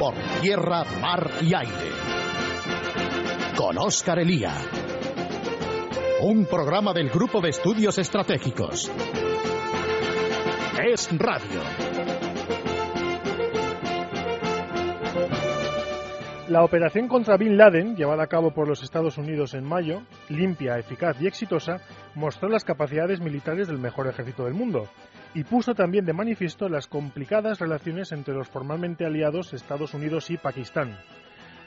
por tierra, mar y aire. Con Óscar Elía. Un programa del Grupo de Estudios Estratégicos. Es Radio. La operación contra Bin Laden, llevada a cabo por los Estados Unidos en mayo, limpia, eficaz y exitosa, mostró las capacidades militares del mejor ejército del mundo y puso también de manifiesto las complicadas relaciones entre los formalmente aliados Estados Unidos y Pakistán.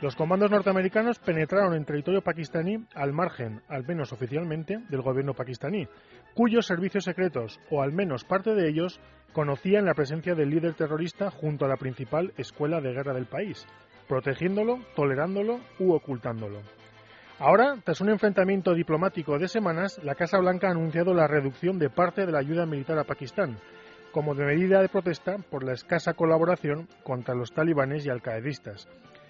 Los comandos norteamericanos penetraron en territorio pakistaní al margen, al menos oficialmente, del gobierno pakistaní, cuyos servicios secretos, o al menos parte de ellos, conocían la presencia del líder terrorista junto a la principal escuela de guerra del país, protegiéndolo, tolerándolo u ocultándolo. Ahora, tras un enfrentamiento diplomático de semanas, la Casa Blanca ha anunciado la reducción de parte de la ayuda militar a Pakistán, como medida de protesta por la escasa colaboración contra los talibanes y alcaedistas.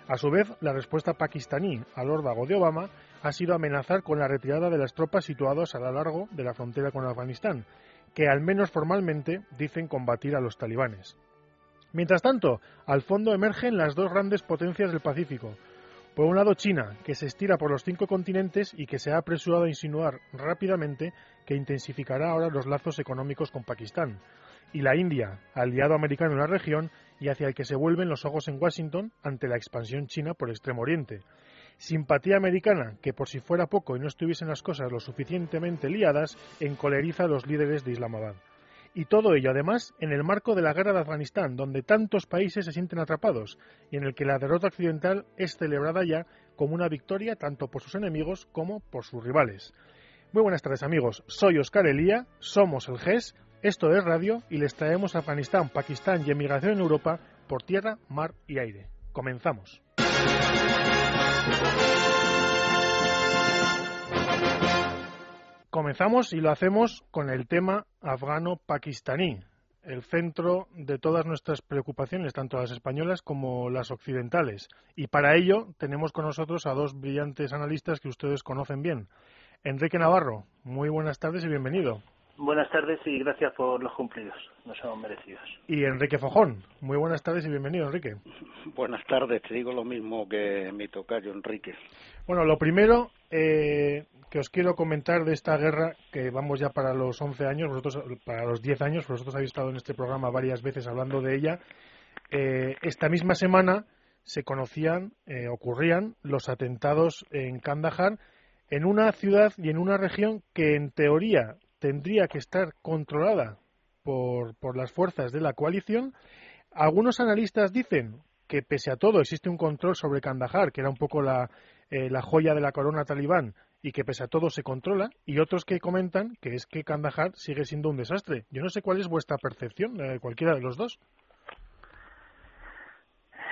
A su vez, la respuesta pakistaní al órdago de Obama ha sido amenazar con la retirada de las tropas situadas a lo largo de la frontera con Afganistán, que al menos formalmente dicen combatir a los talibanes. Mientras tanto, al fondo emergen las dos grandes potencias del Pacífico, por un lado, China, que se estira por los cinco continentes y que se ha apresurado a insinuar rápidamente que intensificará ahora los lazos económicos con Pakistán. Y la India, aliado americano en la región y hacia el que se vuelven los ojos en Washington ante la expansión china por Extremo Oriente. Simpatía americana, que por si fuera poco y no estuviesen las cosas lo suficientemente liadas, encoleriza a los líderes de Islamabad. Y todo ello, además, en el marco de la guerra de Afganistán, donde tantos países se sienten atrapados y en el que la derrota occidental es celebrada ya como una victoria tanto por sus enemigos como por sus rivales. Muy buenas tardes amigos, soy Oscar Elía, somos el GES, esto es Radio y les traemos Afganistán, Pakistán y emigración en Europa por tierra, mar y aire. Comenzamos. Comenzamos y lo hacemos con el tema afgano-pakistaní, el centro de todas nuestras preocupaciones, tanto las españolas como las occidentales. Y para ello tenemos con nosotros a dos brillantes analistas que ustedes conocen bien. Enrique Navarro, muy buenas tardes y bienvenido. Buenas tardes y gracias por los cumplidos, no son merecidos. Y Enrique Fojón, muy buenas tardes y bienvenido, Enrique. Buenas tardes, te digo lo mismo que mi tocayo, Enrique. Bueno, lo primero, eh, que os quiero comentar de esta guerra, que vamos ya para los 11 años, vosotros para los 10 años, vosotros habéis estado en este programa varias veces hablando de ella. Eh, esta misma semana se conocían, eh, ocurrían los atentados en Kandahar, en una ciudad y en una región que en teoría tendría que estar controlada por, por las fuerzas de la coalición. Algunos analistas dicen que pese a todo existe un control sobre Kandahar, que era un poco la, eh, la joya de la corona talibán, y que pese a todo se controla, y otros que comentan que es que Kandahar sigue siendo un desastre. Yo no sé cuál es vuestra percepción, de cualquiera de los dos.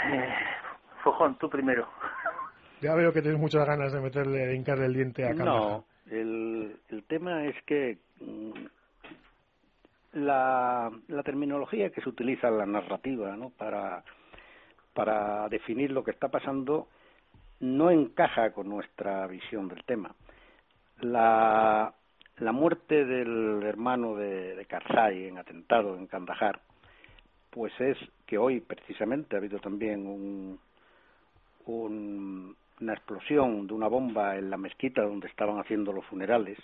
Eh, Fojón, tú primero. Ya veo que tienes muchas ganas de meterle, de hincarle el diente a Kandahar. No, el, el tema es que mm, la, terminología que se utiliza en la narrativa ¿no? para, para definir lo que está pasando no encaja con nuestra visión del tema. La, la muerte del hermano de, de Karzai en atentado en Kandahar, pues es que hoy precisamente ha habido también un, un, una explosión de una bomba en la mezquita donde estaban haciendo los funerales,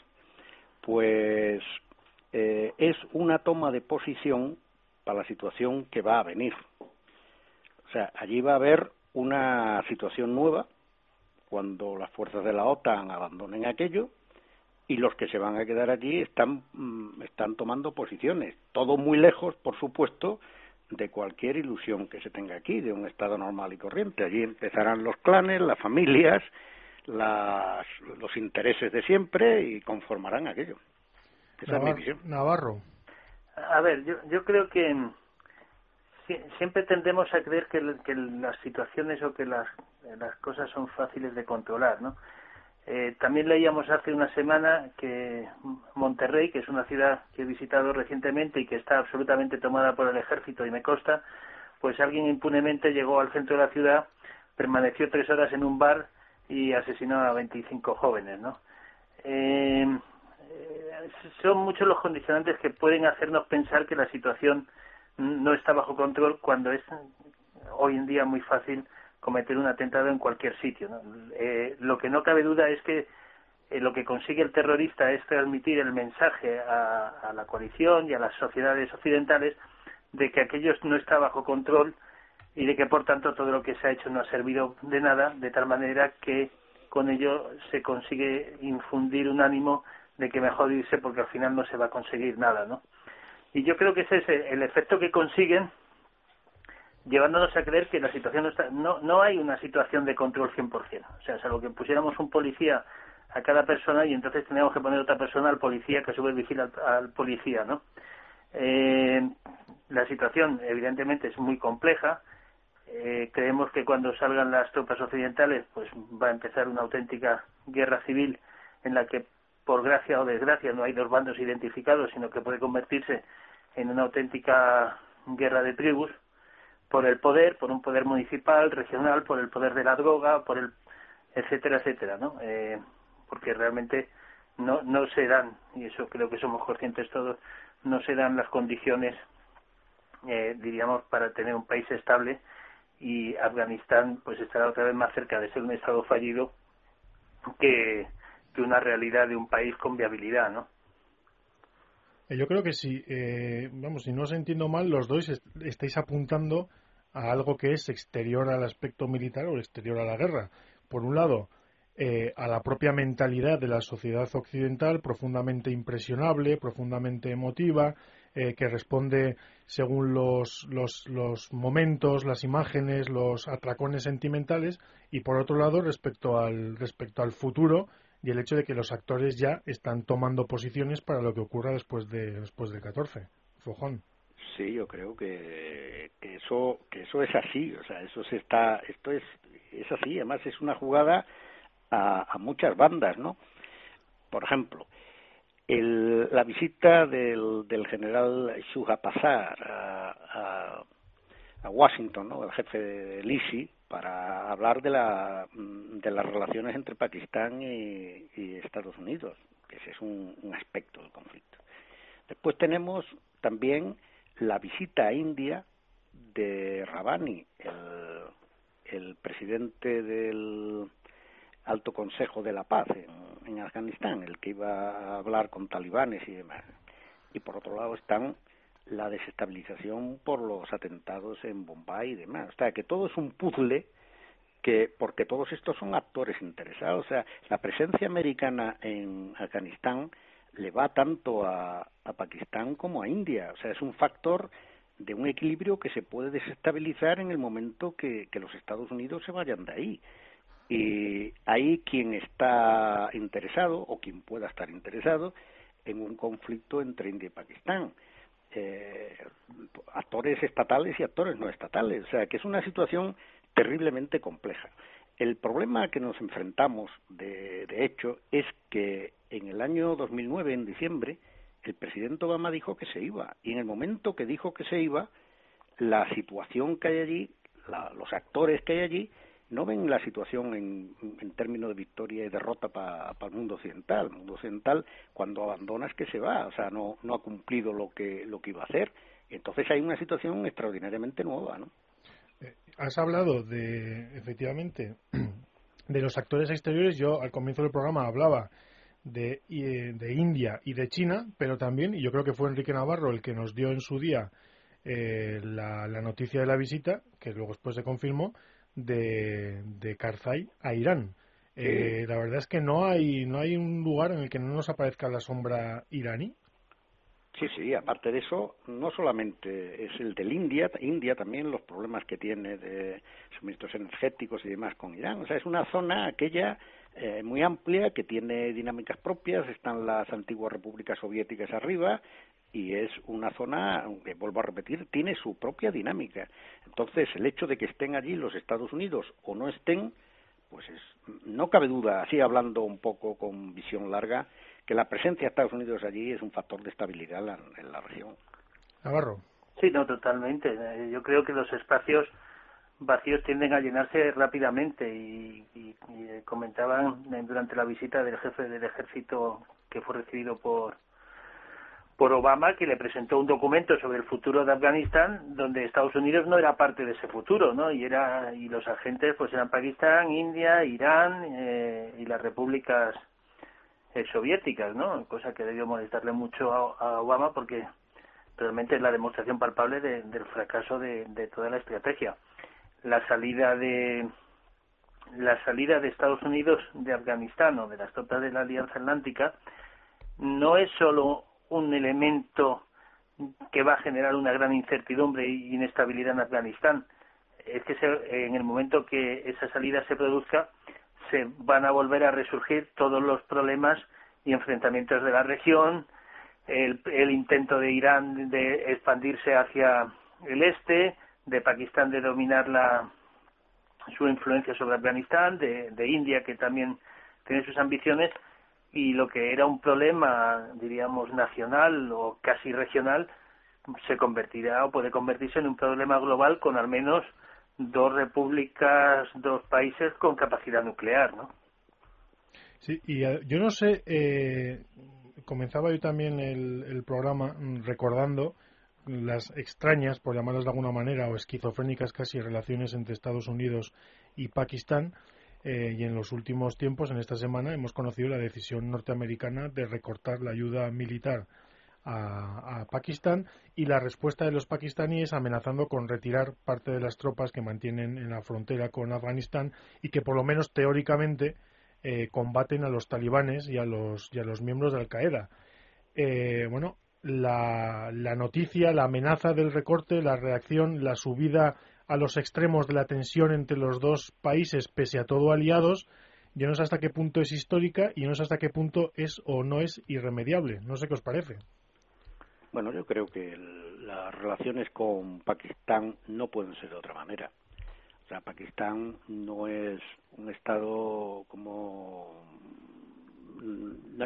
pues eh, es una toma de posición para la situación que va a venir. O sea, allí va a haber una situación nueva cuando las fuerzas de la OTAN abandonen aquello y los que se van a quedar allí están, mm, están tomando posiciones, todo muy lejos, por supuesto, de cualquier ilusión que se tenga aquí, de un estado normal y corriente. Allí empezarán los clanes, las familias, las, los intereses de siempre y conformarán aquello. Esa Navarro, es mi visión. Navarro. A ver, yo, yo creo que si- siempre tendemos a creer que, el- que las situaciones o que las, las cosas son fáciles de controlar, ¿no? Eh, también leíamos hace una semana que Monterrey, que es una ciudad que he visitado recientemente y que está absolutamente tomada por el ejército y me consta, pues alguien impunemente llegó al centro de la ciudad, permaneció tres horas en un bar y asesinó a 25 jóvenes, ¿no? Eh, eh, son muchos los condicionantes que pueden hacernos pensar que la situación no está bajo control cuando es hoy en día muy fácil cometer un atentado en cualquier sitio. Eh, lo que no cabe duda es que eh, lo que consigue el terrorista es transmitir el mensaje a, la coalición y a las sociedades occidentales de que aquello no está bajo control y de que por tanto todo lo que se ha hecho no ha servido de nada, de tal manera que con ello se consigue infundir un ánimo de que mejor irse porque al final no se va a conseguir nada, ¿no? Y yo creo que ese es el efecto que consiguen llevándonos a creer que la situación no está, no, no hay una situación de control 100%. O sea, salvo que pusiéramos un policía a cada persona y entonces teníamos que poner otra persona al policía que a su vez vigila al, policía, ¿no? Eh, la situación evidentemente es muy compleja. Eh, creemos que cuando salgan las tropas occidentales, pues va a empezar una auténtica guerra civil en la que, por gracia o desgracia, no hay dos bandos identificados, sino que puede convertirse en una auténtica guerra de tribus por el poder, por un poder municipal, regional, por el poder de la droga, por el etcétera, etcétera, ¿no? Eh, porque realmente no, no se dan, y eso creo que somos conscientes todos, no se dan las condiciones, eh, diríamos, para tener un país estable y Afganistán pues estará otra vez más cerca de ser un estado fallido que, que una realidad de un país con viabilidad, ¿no? Eh, yo creo que si, eh, vamos, si no os entiendo mal, los dos estáis apuntando a algo que es exterior al aspecto militar o exterior a la guerra. Por un lado, eh, a la propia mentalidad de la sociedad occidental, profundamente impresionable, profundamente emotiva, que responde según los, los, los, momentos, las imágenes, los atracones sentimentales, y por otro lado, respecto al, respecto al futuro, y el hecho de que los actores ya están tomando posiciones para lo que ocurra después de después del 14. Fojón. Sí, yo creo que, eso que eso es así, o sea, eso se está esto es es así, además es una jugada a, a muchas bandas, ¿no? Por ejemplo, el, la visita del, del general Shuhapazar a, a, a Washington, ¿no? El jefe del ISI, para hablar de, la, mm, de las relaciones entre Pakistán y, Estados Unidos, que ese es un, aspecto del conflicto. Después tenemos también la visita a India de Rabani, el, el presidente del Alto Consejo de la Paz en, en, Afganistán, el que iba a hablar con talibanes y demás. Y por otro lado están la desestabilización por los atentados en Bombay y demás. O sea, que todo es un puzzle que, porque todos estos son actores interesados. O sea, la presencia americana en Afganistán le va tanto a, Pakistán como a India. O sea, es un factor de un equilibrio que se puede desestabilizar en el momento que, que los Estados Unidos se vayan de ahí. Y hay quien está interesado, o quien pueda estar interesado, en un conflicto entre India y Pakistán eh, actores estatales y actores no estatales. O sea, que es una situación terriblemente compleja. El problema que nos enfrentamos, de, de hecho, es que en el año 2009, en diciembre, el presidente Obama dijo que se iba. Y en el momento que dijo que se iba, la situación que hay allí, la, los actores que hay allí, no ven la situación en, en términos de victoria y derrota para el mundo occidental. El mundo occidental, cuando abandona, es que se va, o sea, no, no ha cumplido lo que, lo que iba a hacer. Entonces hay una situación extraordinariamente nueva, ¿no? Eh, has hablado de, efectivamente, de los actores exteriores. Yo al comienzo del programa hablaba de, de India y de China, pero también, y yo creo que fue Enrique Navarro el que nos dio en su día eh, la, la noticia de la visita, que luego después se confirmó, de, de Karzai a Irán. Eh, la verdad es que no hay, no hay un lugar en el que no nos aparezca la sombra iraní. Sí, sí, aparte de eso, no solamente es el del India, India también los problemas que tiene de suministros energéticos y demás con Irán. O sea, es una zona aquella eh, muy amplia que tiene dinámicas propias, están las antiguas repúblicas soviéticas arriba y es una zona, aunque vuelvo a repetir, tiene su propia dinámica. Entonces, el hecho de que estén allí los Estados Unidos o no estén, pues es, no cabe duda, así hablando un poco con visión larga, que la presencia de Estados Unidos allí es un factor de estabilidad en la, región. Navarro. Sí, no, totalmente. Eh, yo creo que los espacios vacíos tienden a llenarse rápidamente y, y, y comentaban durante la visita del jefe del ejército que fue recibido por por Obama que le presentó un documento sobre el futuro de Afganistán donde Estados Unidos no era parte de ese futuro no y era y los agentes pues eran Pakistán India Irán eh, y las repúblicas eh, soviéticas no cosa que debió molestarle mucho a, Obama porque realmente es la demostración palpable del fracaso de, de toda la estrategia. La salida de la salida de Estados Unidos de Afganistán o de las tropas de la Alianza Atlántica no es solo un elemento que va a generar una gran incertidumbre e inestabilidad en Afganistán. Es que en el momento que esa salida se produzca, se van a volver a resurgir todos los problemas y enfrentamientos de la región, el, el intento de Irán de expandirse hacia el este, de Pakistán de dominar la, su influencia sobre Afganistán, de, de India que también tiene sus ambiciones y lo que era un problema, diríamos, nacional o casi regional, se convertirá o puede convertirse en un problema global con al menos dos repúblicas, dos países con capacidad nuclear, ¿no? Sí, y eh, yo no sé, eh, comenzaba yo también el, el, programa recordando las extrañas, por llamarlas de alguna manera, o esquizofrénicas casi relaciones entre Estados Unidos y Pakistán, eh, y en los últimos tiempos, en esta semana, hemos conocido la decisión norteamericana de recortar la ayuda militar a, Pakistán y la respuesta de los pakistaníes amenazando con retirar parte de las tropas que mantienen en la frontera con Afganistán y que por lo menos teóricamente eh, combaten a los talibanes y a los, y a los miembros de Al Qaeda. Eh, bueno, la, la noticia, la amenaza del recorte, la reacción, la subida a los extremos de la tensión entre los dos países, pese a todo aliados, yo no sé hasta qué punto es histórica y no sé hasta qué punto es o no es irremediable. No sé qué os parece. Bueno, yo creo que las relaciones con Pakistán no pueden ser de otra manera. O sea, Pakistán no es un estado como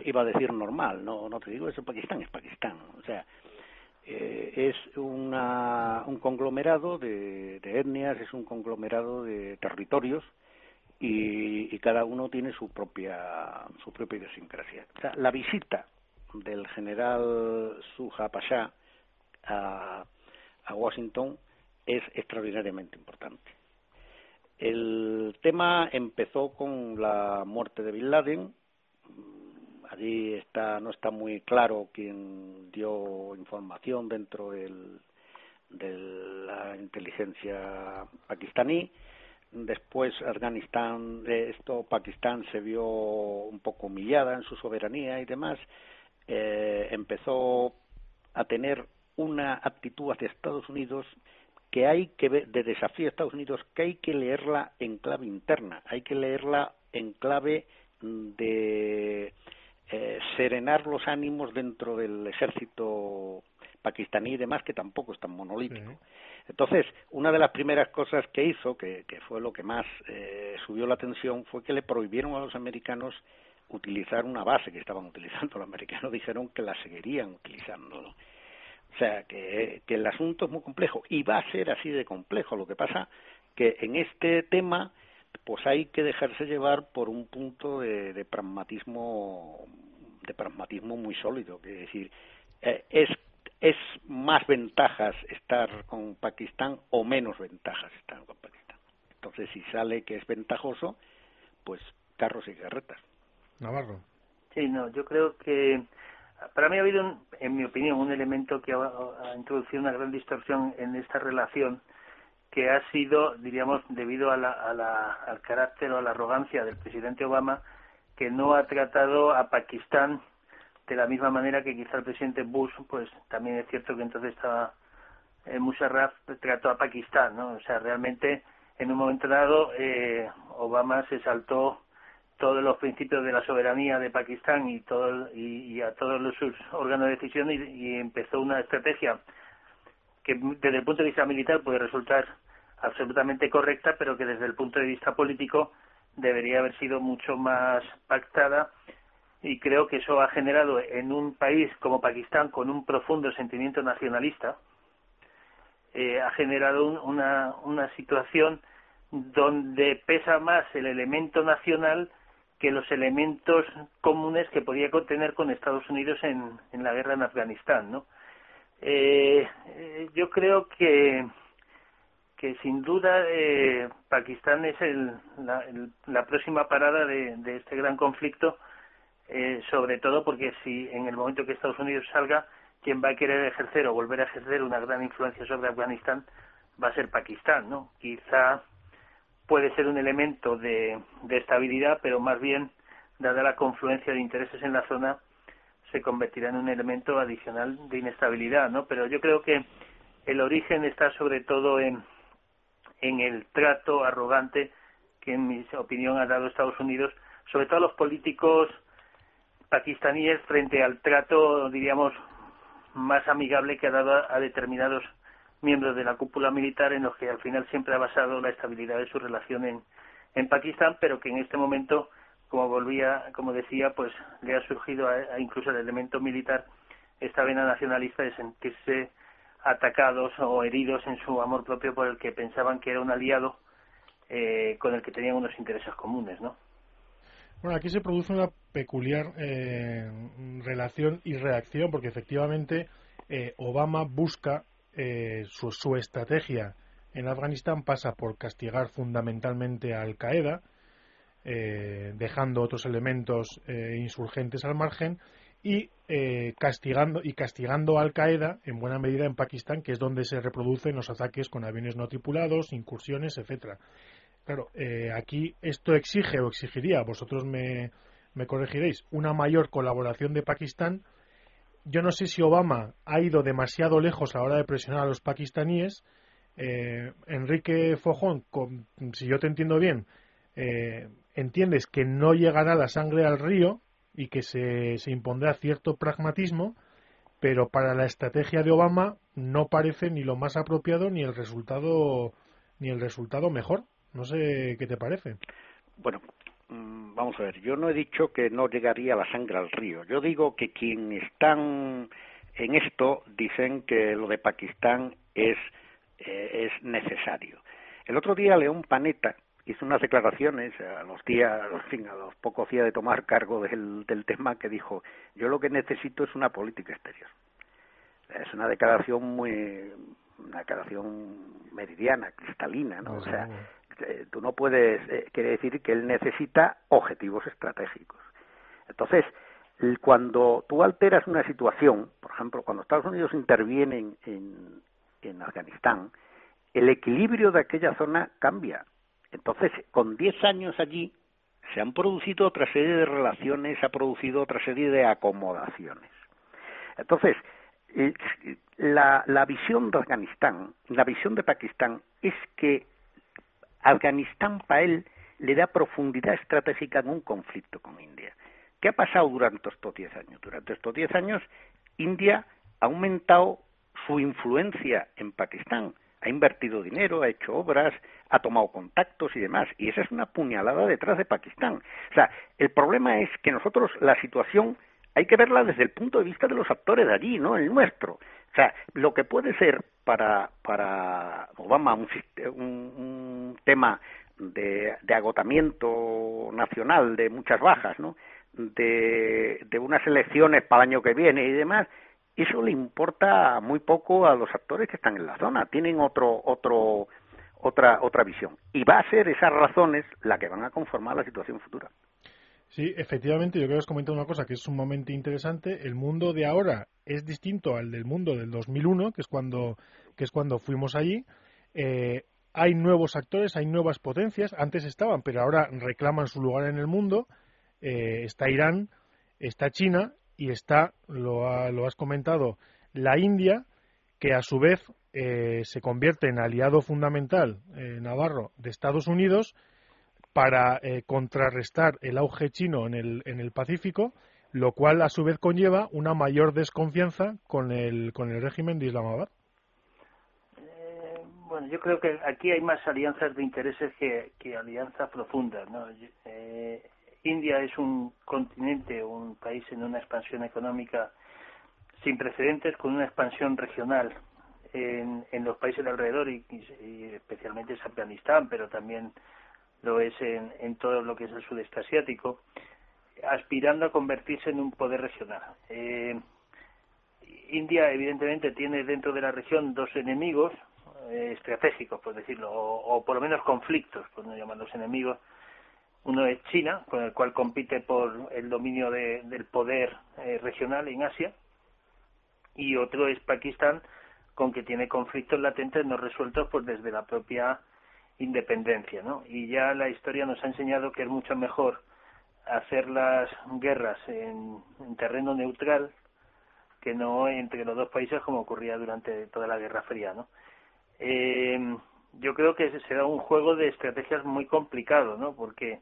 iba a decir normal, no no te digo eso Pakistán es Pakistán, o sea, eh, es una, un conglomerado de, etnias, es un conglomerado de territorios y, cada uno tiene su propia su propia idiosincrasia. O sea, la visita del general Suja Pasha a, a Washington es extraordinariamente importante. El tema empezó con la muerte de Bin Laden, allí está no está muy claro quién dio información dentro del, de la inteligencia pakistaní. Después Afganistán esto Pakistán se vio un poco humillada en su soberanía y demás. Eh, empezó a tener una actitud hacia Estados Unidos que hay que ver, de desafío a Estados Unidos que hay que leerla en clave interna hay que leerla en clave de eh, serenar los ánimos dentro del ejército pakistaní y demás, que tampoco es tan monolítico. Entonces, una de las primeras cosas que hizo, que, fue lo que más eh, subió la tensión, fue que le prohibieron a los americanos utilizar una base que estaban utilizando. Los americanos dijeron que la seguirían utilizando. O sea, que, que el asunto es muy complejo y va a ser así de complejo. Lo que pasa que en este tema pues hay que dejarse llevar por un punto de, de pragmatismo de pragmatismo muy sólido que decir eh, es es más ventajas estar con Pakistán o menos ventajas estar con Pakistán. Entonces si sale que es ventajoso pues carros y carretas. Navarro. Sí no yo creo que para mí ha habido en mi opinión un elemento que ha introducido una gran distorsión en esta relación que ha sido, diríamos, debido a la, al carácter o a la arrogancia del presidente Obama, que no ha tratado a Pakistán de la misma manera que quizá el presidente Bush, pues también es cierto que entonces estaba eh, Musharraf trató a Pakistán, ¿no? O sea, realmente en un momento dado eh, Obama se saltó todos los principios de la soberanía de Pakistán y todo y, a todos los sus órganos de decisión y empezó una estrategia que desde el punto de vista militar puede resultar absolutamente correcta, pero que desde el punto de vista político debería haber sido mucho más pactada y creo que eso ha generado en un país como Pakistán con un profundo sentimiento nacionalista eh, ha generado una, una situación donde pesa más el elemento nacional que los elementos comunes que podía contener con Estados Unidos en, en la guerra en Afganistán, ¿no? Eh, eh yo creo que que sin duda eh, Pakistán es el, la, la, próxima parada de, este gran conflicto, eh, sobre todo porque si en el momento que Estados Unidos salga, quien va a querer ejercer o volver a ejercer una gran influencia sobre Afganistán va a ser Pakistán, ¿no? Quizá puede ser un elemento de estabilidad, pero más bien, dada la confluencia de intereses en la zona, se convertirá en un elemento adicional de inestabilidad, ¿no? Pero yo creo que el origen está sobre todo en en el trato arrogante que en mi opinión ha dado Estados Unidos, sobre todo a los políticos pakistaníes frente al trato, diríamos, más amigable que ha dado a, determinados miembros de la cúpula militar en los que al final siempre ha basado la estabilidad de su relación en, en Pakistán, pero que en este momento, como volvía, como decía, pues le ha surgido a, incluso el elemento militar esta vena nacionalista de sentirse atacados o heridos en su amor propio por el que pensaban que era un aliado eh, con el que tenían unos intereses comunes, ¿no? Bueno, aquí se produce una peculiar eh, relación y reacción porque efectivamente eh, Obama busca su, su, estrategia en Afganistán pasa por castigar fundamentalmente a Al Qaeda, dejando otros elementos insurgentes al margen y eh, castigando y castigando a Al Qaeda en buena medida en Pakistán, que es donde se reproducen los ataques con aviones no tripulados, incursiones, etcétera. Claro, eh, aquí esto exige o exigiría, vosotros me, me corregiréis, una mayor colaboración de Pakistán. Yo no sé si Obama ha ido demasiado lejos a la hora de presionar a los pakistaníes. Eh, Enrique Fojón, si yo te entiendo bien, entiendes que no llegará la sangre al río, y que se, se impondrá cierto pragmatismo, pero para la estrategia de Obama no parece ni lo más apropiado ni el resultado ni el resultado mejor. No sé qué te parece. Bueno, mm, vamos a ver, yo no he dicho que no llegaría la sangre al río. Yo digo que quienes están en esto dicen que lo de Pakistán es, eh, es necesario. El otro día León Panetta, hizo unas declaraciones a los días, en fin, a los pocos días de tomar cargo del, del tema que dijo, yo lo que necesito es una política exterior. Es una declaración muy, una declaración meridiana, cristalina, ¿no? O sea, eh, tú no puedes, eh, quiere decir que él necesita objetivos estratégicos. Entonces, cuando tú alteras una situación, por ejemplo, cuando Estados Unidos interviene en, en Afganistán, el equilibrio de aquella zona cambia entonces, con 10 años allí, se han producido otra serie de relaciones, ha producido otra serie de acomodaciones. Entonces, la, la visión de Afganistán, la visión de Pakistán, es que Afganistán para él le da profundidad estratégica en un conflicto con India. ¿Qué ha pasado durante estos 10 años? Durante estos 10 años, India ha aumentado su influencia en Pakistán ha invertido dinero, ha hecho obras, ha tomado contactos y demás. Y esa es una puñalada detrás de Pakistán. O sea, el problema es que nosotros la situación hay que verla desde el punto de vista de los actores de allí, no el nuestro. O sea, lo que puede ser para, para Obama un, un, tema de, de, agotamiento nacional, de muchas bajas, ¿no? De, de unas elecciones para el año que viene y demás, eso le importa muy poco a los actores que están en la zona, tienen otro, otro, otra, otra visión. Y va a ser esas razones las que van a conformar la situación futura. Sí, efectivamente, yo creo que has comentado una cosa que es sumamente interesante. El mundo de ahora es distinto al del mundo del 2001, que es cuando, que es cuando fuimos allí. Eh, hay nuevos actores, hay nuevas potencias. Antes estaban, pero ahora reclaman su lugar en el mundo. Eh, está Irán, está China y está, lo, lo has comentado, la India, que a su vez eh, se convierte en aliado fundamental eh, navarro de Estados Unidos para eh, contrarrestar el auge chino en el, en el Pacífico, lo cual a su vez conlleva una mayor desconfianza con el, con el régimen de Islamabad. bueno, yo creo que aquí hay más alianzas de intereses que, que alianzas profundas. ¿no? India es un continente, un país en una expansión económica sin precedentes, con una expansión regional en, en los países de alrededor y, especialmente en Afganistán, pero también lo es en, en todo lo que es el sudeste asiático, aspirando a convertirse en un poder regional. Eh, India, evidentemente, tiene dentro de la región dos enemigos eh, estratégicos, por decirlo, o, por lo menos conflictos, por no llamarlos enemigos. Uno es China, con el cual compite por el dominio del poder eh, regional en Asia, y otro es Pakistán, con que tiene conflictos latentes no resueltos pues desde la propia independencia, ¿no? Y ya la historia nos ha enseñado que es mucho mejor hacer las guerras en, terreno neutral que no entre los dos países como ocurría durante toda la Guerra Fría, ¿no? Eh, yo creo que será un juego de estrategias muy complicado, ¿no? Porque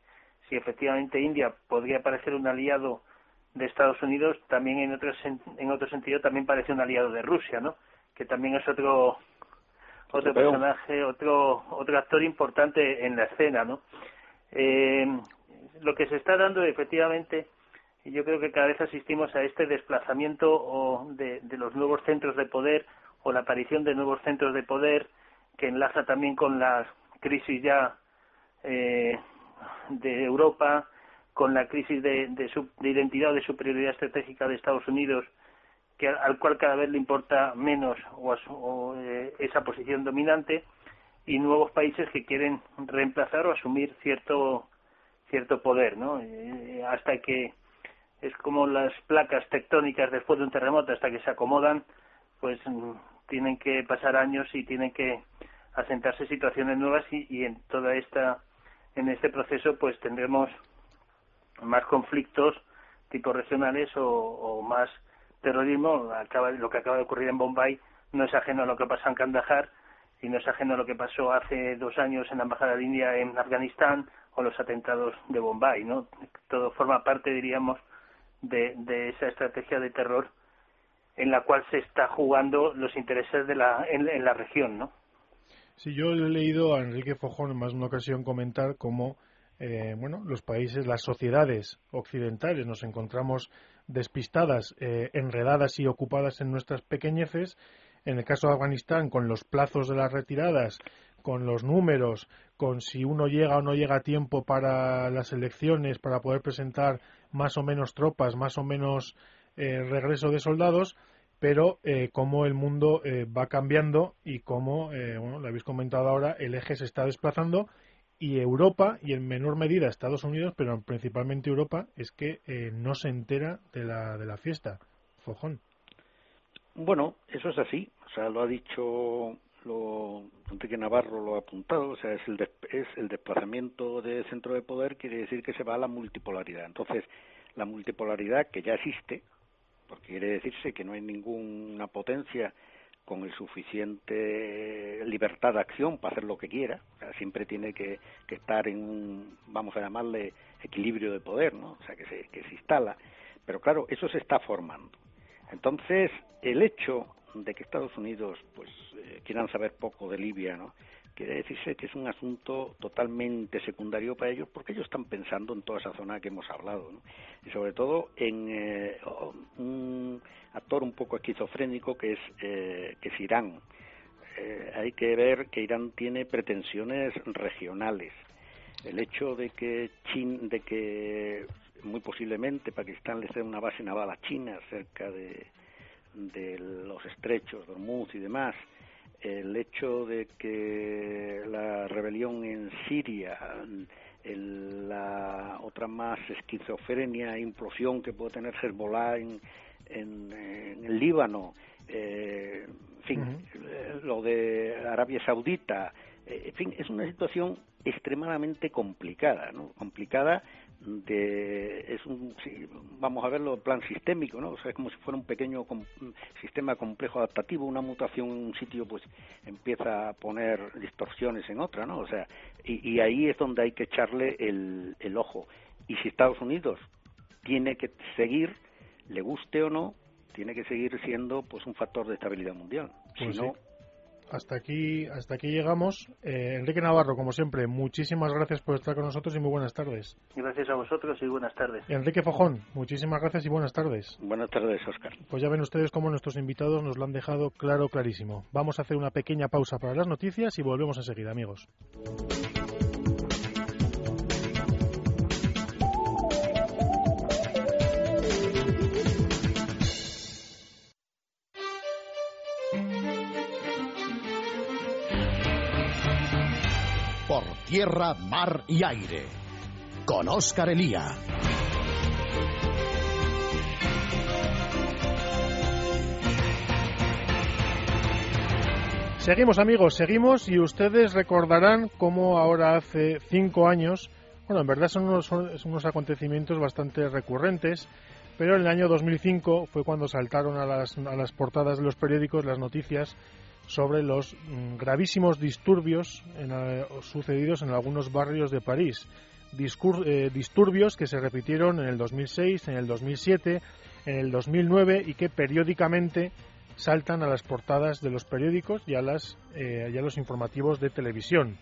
si efectivamente India podría parecer un aliado de Estados Unidos, también en otro, en otro sentido también parece un aliado de Rusia, ¿no? Que también es otro otro personaje, otro otro actor importante en la escena, ¿no? Eh, lo que se está dando efectivamente, y yo creo que cada vez asistimos a este desplazamiento o de, los nuevos centros de poder o la aparición de nuevos centros de poder que enlaza también con la crisis ya eh, de Europa, con la crisis de, de, de identidad o de superioridad estratégica de Estados Unidos, que al cual cada vez le importa menos o, eh, esa posición dominante, y nuevos países que quieren reemplazar o asumir cierto cierto poder, ¿no? Eh, hasta que es como las placas tectónicas después de un terremoto, hasta que se acomodan, pues mm, tienen que pasar años y tienen que asentarse situaciones nuevas y en toda esta en este proceso pues tendremos más conflictos tipo regionales o, más terrorismo acaba lo que acaba de ocurrir en Bombay no es ajeno a lo que pasa en Kandahar y no es ajeno a lo que pasó hace dos años en la embajada de India en Afganistán o los atentados de Bombay, ¿no? Todo forma parte, diríamos, de, de esa estrategia de terror en la cual se está jugando los intereses de la, en, la región, ¿no? Sí, yo he leído a Enrique Fojón en más de una ocasión comentar cómo, eh, bueno, los países, las sociedades occidentales nos encontramos despistadas, eh, enredadas y ocupadas en nuestras pequeñeces. En el caso de Afganistán, con los plazos de las retiradas, con los números, con si uno llega o no llega a tiempo para las elecciones, para poder presentar más o menos tropas, más o menos eh, regreso de soldados, pero eh, cómo el mundo eh, va cambiando y cómo, eh, bueno, lo habéis comentado ahora, el eje se está desplazando y Europa, y en menor medida Estados Unidos, pero principalmente Europa, es que no se entera de la, de la fiesta. Fojón. Bueno, eso es así. O sea, lo ha dicho lo Enrique Navarro lo ha apuntado, o sea, es el, es el desplazamiento de centro de poder, quiere decir que se va a la multipolaridad. Entonces, la multipolaridad que ya existe, porque quiere decirse que no hay ninguna potencia con el suficiente libertad de acción para hacer lo que quiera, o sea, siempre tiene que, que estar en un, vamos a llamarle, equilibrio de poder, ¿no? O sea, que se, que se instala. Pero claro, eso se está formando. Entonces, el hecho de que Estados Unidos pues eh, quieran saber poco de Libia, ¿no? Quiere decirse que es un asunto totalmente secundario para ellos porque ellos están pensando en toda esa zona que hemos hablado. Y sobre todo en eh, un actor un poco esquizofrénico que es eh, que es Irán. hay que ver que Irán tiene pretensiones regionales. El hecho de que Chin, de que muy posiblemente Pakistán le dé una base naval a China cerca de, de los estrechos de Hormuz y demás, el hecho de que la rebelión en Siria, la otra más esquizofrenia, implosión que puede tener Hezbollah en, en, el Líbano, eh, en fin, lo de Arabia Saudita, eh, en fin, es una situación extremadamente complicada, ¿no? Complicada de es un vamos a verlo en plan sistémico no o sea es como si fuera un pequeño sistema complejo adaptativo una mutación en un sitio pues empieza a poner distorsiones en otra no o sea y, y ahí es donde hay que echarle el, el ojo. Y si Estados Unidos tiene que seguir le guste o no tiene que seguir siendo pues un factor de estabilidad mundial. Si pues no hasta aquí, hasta aquí llegamos. Eh, Enrique Navarro, como siempre, muchísimas gracias por estar con nosotros y muy buenas tardes. Gracias a vosotros y buenas tardes. Enrique Fojón, muchísimas gracias y buenas tardes. Buenas tardes, Oscar. Pues ya ven ustedes cómo nuestros invitados nos lo han dejado claro, clarísimo. Vamos a hacer una pequeña pausa para las noticias y volvemos enseguida, amigos. Tierra, mar y aire. Con Óscar Elía. Seguimos amigos, seguimos y ustedes recordarán cómo ahora hace cinco años, bueno, en verdad son unos, unos acontecimientos bastante recurrentes, pero en el año 2005 fue cuando saltaron a las, a las portadas de los periódicos las noticias sobre los mm, gravísimos disturbios eh, sucedidos en algunos barrios de París. Eh, disturbios que se repitieron en el 2006, en el 2007, en el 2009 y que periódicamente saltan a las portadas de los periódicos y a, las, eh, los informativos de televisión.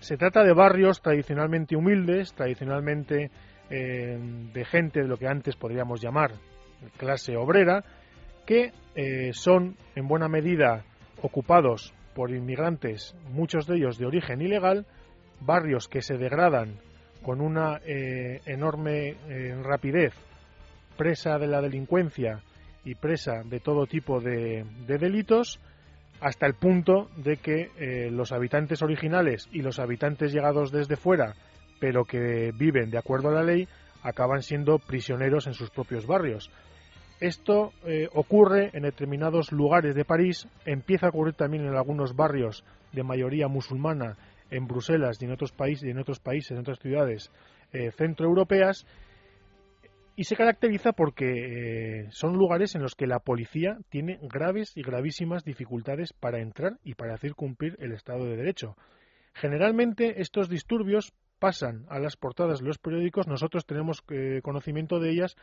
se trata de barrios tradicionalmente humildes, tradicionalmente de gente de lo que antes podríamos llamar clase obrera, que son en buena medida ocupados por inmigrantes, muchos de ellos de origen ilegal, barrios que se degradan con una eh, enorme eh, rapidez, presa de la delincuencia y presa de todo tipo de, delitos, hasta el punto de que eh, los habitantes originales y los habitantes llegados desde fuera, pero que viven de acuerdo a la ley, acaban siendo prisioneros en sus propios barrios. Esto eh, ocurre en determinados lugares de París, empieza a ocurrir también en algunos barrios de mayoría musulmana en Bruselas y en otros países, en otros países, en otras ciudades eh, centroeuropeas, y se caracteriza porque eh, son lugares en los que la policía tiene graves y gravísimas dificultades para entrar y para hacer cumplir el Estado de Derecho. Generalmente estos disturbios pasan a las portadas de los periódicos, nosotros tenemos conocimiento de ellas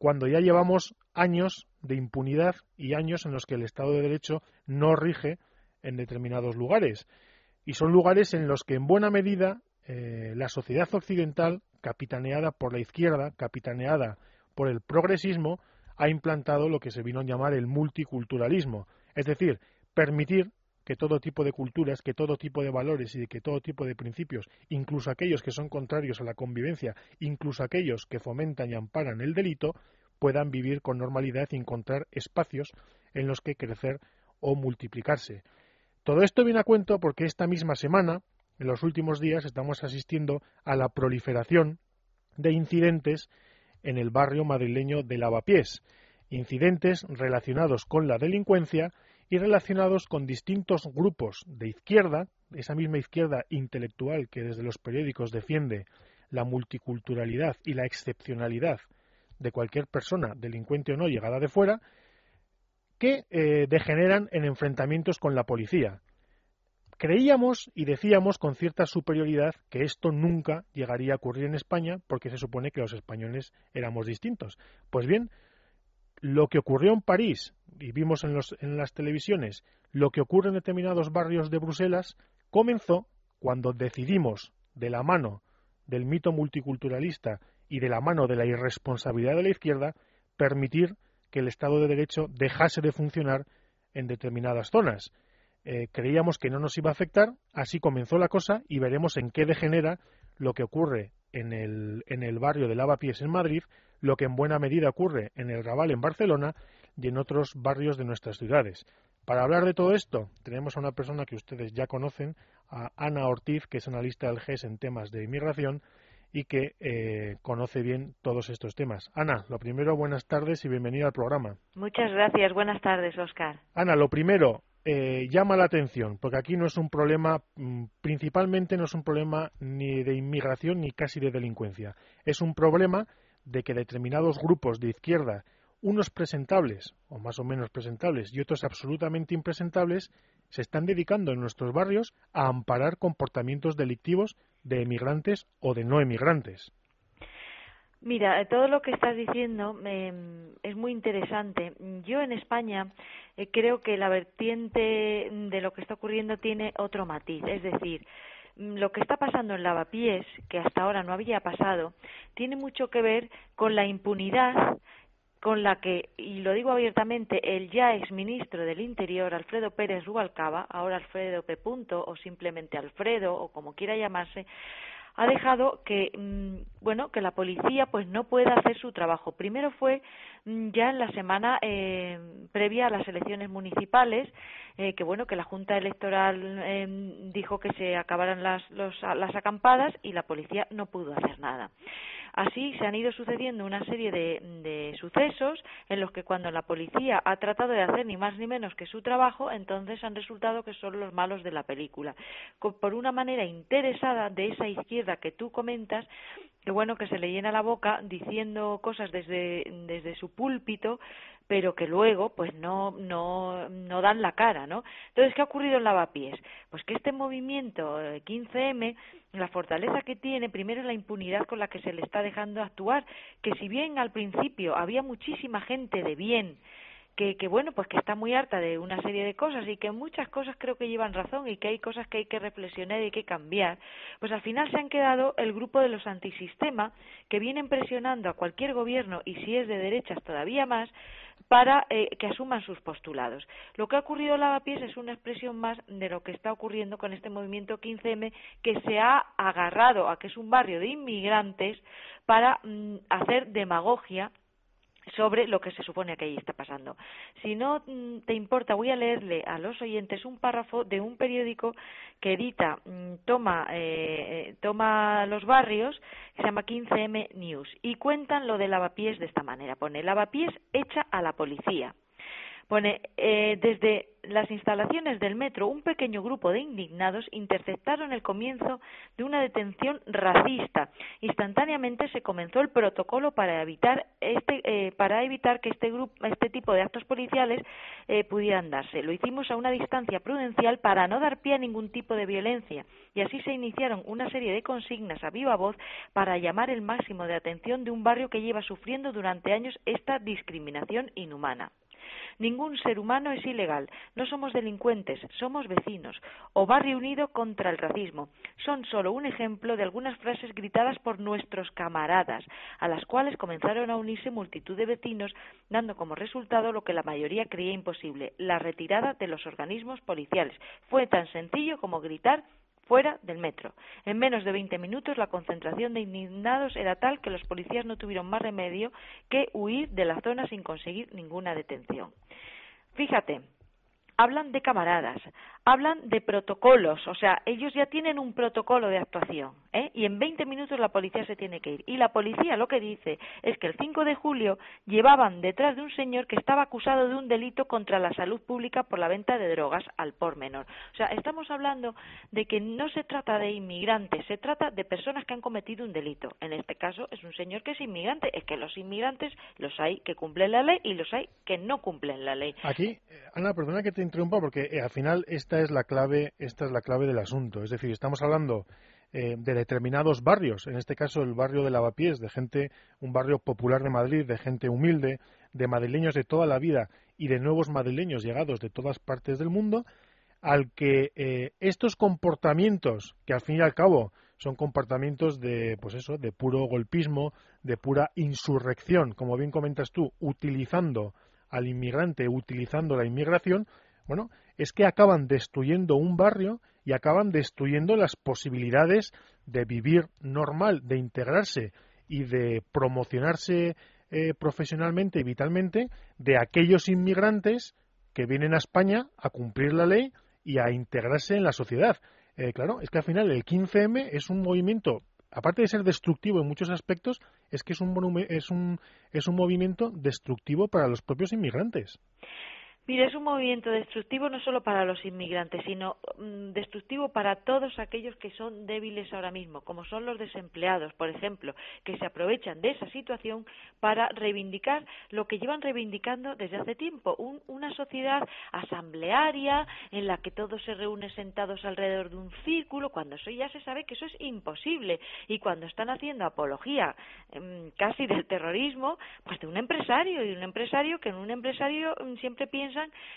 cuando ya llevamos años de impunidad y años en los que el Estado de Derecho no rige en determinados lugares. Y son lugares en los que, en buena medida, eh, la sociedad occidental, capitaneada por la izquierda, capitaneada por el progresismo, ha implantado lo que se vino a llamar el multiculturalismo, es decir, permitir que todo tipo de culturas, que todo tipo de valores y que todo tipo de principios, incluso aquellos que son contrarios a la convivencia, incluso aquellos que fomentan y amparan el delito, puedan vivir con normalidad y encontrar espacios en los que crecer o multiplicarse. Todo esto viene a cuento porque esta misma semana, en los últimos días, estamos asistiendo a la proliferación de incidentes en el barrio madrileño de Lavapiés, incidentes relacionados con la delincuencia y relacionados con distintos grupos de izquierda, esa misma izquierda intelectual que desde los periódicos defiende la multiculturalidad y la excepcionalidad de cualquier persona, delincuente o no, llegada de fuera, que eh, degeneran en enfrentamientos con la policía. Creíamos y decíamos con cierta superioridad que esto nunca llegaría a ocurrir en España porque se supone que los españoles éramos distintos. Pues bien, lo que ocurrió en París, y vimos en, en las televisiones, lo que ocurre en determinados barrios de Bruselas, comenzó cuando decidimos, de la mano del mito multiculturalista y de la mano de la irresponsabilidad de la izquierda, permitir que el Estado de Derecho dejase de funcionar en determinadas zonas. Eh, creíamos que no nos iba a afectar, así comenzó la cosa y veremos en qué degenera lo que ocurre en el, en el barrio de Lavapiés en Madrid, lo que en buena medida ocurre en el Raval en Barcelona y en otros barrios de nuestras ciudades. Para hablar de todo esto, tenemos a una persona que ustedes ya conocen, a Ana Ortiz, que es analista del GES en temas de inmigración y que eh, conoce bien todos estos temas. Ana, lo primero, buenas tardes y bienvenida al programa. Muchas gracias, buenas tardes, Oscar. Ana, lo primero, eh, llama la atención, porque aquí no es un problema, mm, principalmente no es un problema ni de inmigración ni casi de delincuencia. Es un problema de que determinados grupos de izquierda, unos presentables, o más o menos presentables, y otros absolutamente impresentables, se están dedicando en nuestros barrios a amparar comportamientos delictivos de emigrantes o de no emigrantes. Mira, todo lo que estás diciendo em, es muy interesante. Yo en España eh, creo que la vertiente de lo que está ocurriendo tiene otro matiz. Es decir, lo que está pasando en Lavapiés, que hasta ahora no había pasado, tiene mucho que ver con la impunidad con la que, y lo digo abiertamente, el ya exministro del Interior, Alfredo Pérez Rubalcaba, ahora Alfredo P. o simplemente Alfredo, o como quiera llamarse, ha dejado que mm, bueno que la policía pues no pueda hacer su trabajo. Primero fue mm, ya en la semana eh, previa a las elecciones municipales eh, que bueno que la junta electoral em, dijo que se acabaran las las acampadas y la policía no pudo hacer nada Así se han ido sucediendo una serie de, sucesos en los que cuando la policía ha tratado de hacer ni más ni menos que su trabajo, entonces han resultado que son los malos de la película. Por una manera interesada de esa izquierda que tú comentas, que bueno que se le llena la boca diciendo cosas desde, desde su púlpito pero que luego pues no, no, no dan la cara, ¿no? Entonces, ¿qué ha ocurrido en Lavapiés? Pues que este movimiento 15M, eh, la fortaleza que tiene, primero la impunidad con la que se le está dejando actuar, que si bien al principio había muchísima gente de bien, que, que, bueno, pues que está muy harta de una serie de cosas y que muchas cosas creo que llevan razón y que hay cosas que hay que reflexionar y hay que cambiar, pues al final se han quedado el grupo de los antisistema que vienen presionando a cualquier gobierno y si es de derechas todavía más para eh, que asuman sus postulados. Lo que ha ocurrido en Lavapiés es una expresión más de lo que está ocurriendo con este movimiento 15M que se ha agarrado a que es un barrio de inmigrantes para mm, hacer demagogia sobre lo que se supone que ahí está pasando. Si no mm, te importa, voy a leerle a los oyentes un párrafo de un periódico que edita, mm, toma, eh, eh, toma los barrios, se llama 15M News, y cuentan lo de lavapiés de esta manera. Pone, lavapiés echa a la policía. Pone, eh, desde las instalaciones del metro, un pequeño grupo de indignados interceptaron el comienzo de una detención racista. Instantáneamente se comenzó el protocolo para evitar, este, eh, para evitar que este, grupo, este tipo de actos policiales eh, pudieran darse. Lo hicimos a una distancia prudencial para no dar pie a ningún tipo de violencia y así se iniciaron una serie de consignas a viva voz para llamar el máximo de atención de un barrio que lleva sufriendo durante años esta discriminación inhumana. Ningún ser humano es ilegal, no somos delincuentes, somos vecinos, o barrio unido contra el racismo. Son solo un ejemplo de algunas frases gritadas por nuestros camaradas, a las cuales comenzaron a unirse multitud de vecinos, dando como resultado lo que la mayoría creía imposible, la retirada de los organismos policiales. Fue tan sencillo como gritar fuera del metro. En menos de 20 minutos la concentración de indignados era tal que los policías no tuvieron más remedio que huir de la zona sin conseguir ninguna detención. Fíjate, hablan de camaradas, hablan de protocolos, o sea, ellos ya tienen un protocolo de actuación, ¿eh? y en 20 minutos la policía se tiene que ir. Y la policía lo que dice es que el 5 de julio llevaban detrás de un señor que estaba acusado de un delito contra la salud pública por la venta de drogas al por menor. O sea, estamos hablando de que no se trata de inmigrantes, se trata de personas que han cometido un delito. En este caso es un señor que es inmigrante, es que los inmigrantes los hay que cumplen la ley y los hay que no cumplen la ley. Aquí, eh, Ana, perdona que te interrumpa porque eh, al final esta es la clave, esta es la clave del asunto. Es decir, estamos hablando eh, de determinados barrios, en este caso el barrio de Lavapiés, de gente, un barrio popular de Madrid, de gente humilde, de madrileños de toda la vida y de nuevos madrileños llegados de todas partes del mundo, al que eh, estos comportamientos, que al fin y al cabo son comportamientos de, pues eso, de puro golpismo, de pura insurrección, como bien comentas tú, utilizando al inmigrante, utilizando la inmigración, bueno, es que acaban destruyendo un barrio y acaban destruyendo las posibilidades de vivir normal, de integrarse y de promocionarse eh, profesionalmente y vitalmente de aquellos inmigrantes que vienen a España a cumplir la ley y a integrarse en la sociedad. Eh, claro, es que al final el 15M es un movimiento, aparte de ser destructivo en muchos aspectos, es que es un, es un, es un movimiento destructivo para los propios inmigrantes. Mire, es un movimiento destructivo no solo para los inmigrantes, sino mm, destructivo para todos aquellos que son débiles ahora mismo, como son los desempleados, por ejemplo, que se aprovechan de esa situación para reivindicar lo que llevan reivindicando desde hace tiempo, una sociedad asamblearia en la que todos se reúnen sentados alrededor de un círculo, cuando eso ya se sabe que eso es imposible. Y cuando están haciendo apología em, casi del terrorismo, pues de un empresario y un empresario que en un empresario mm, siempre piensa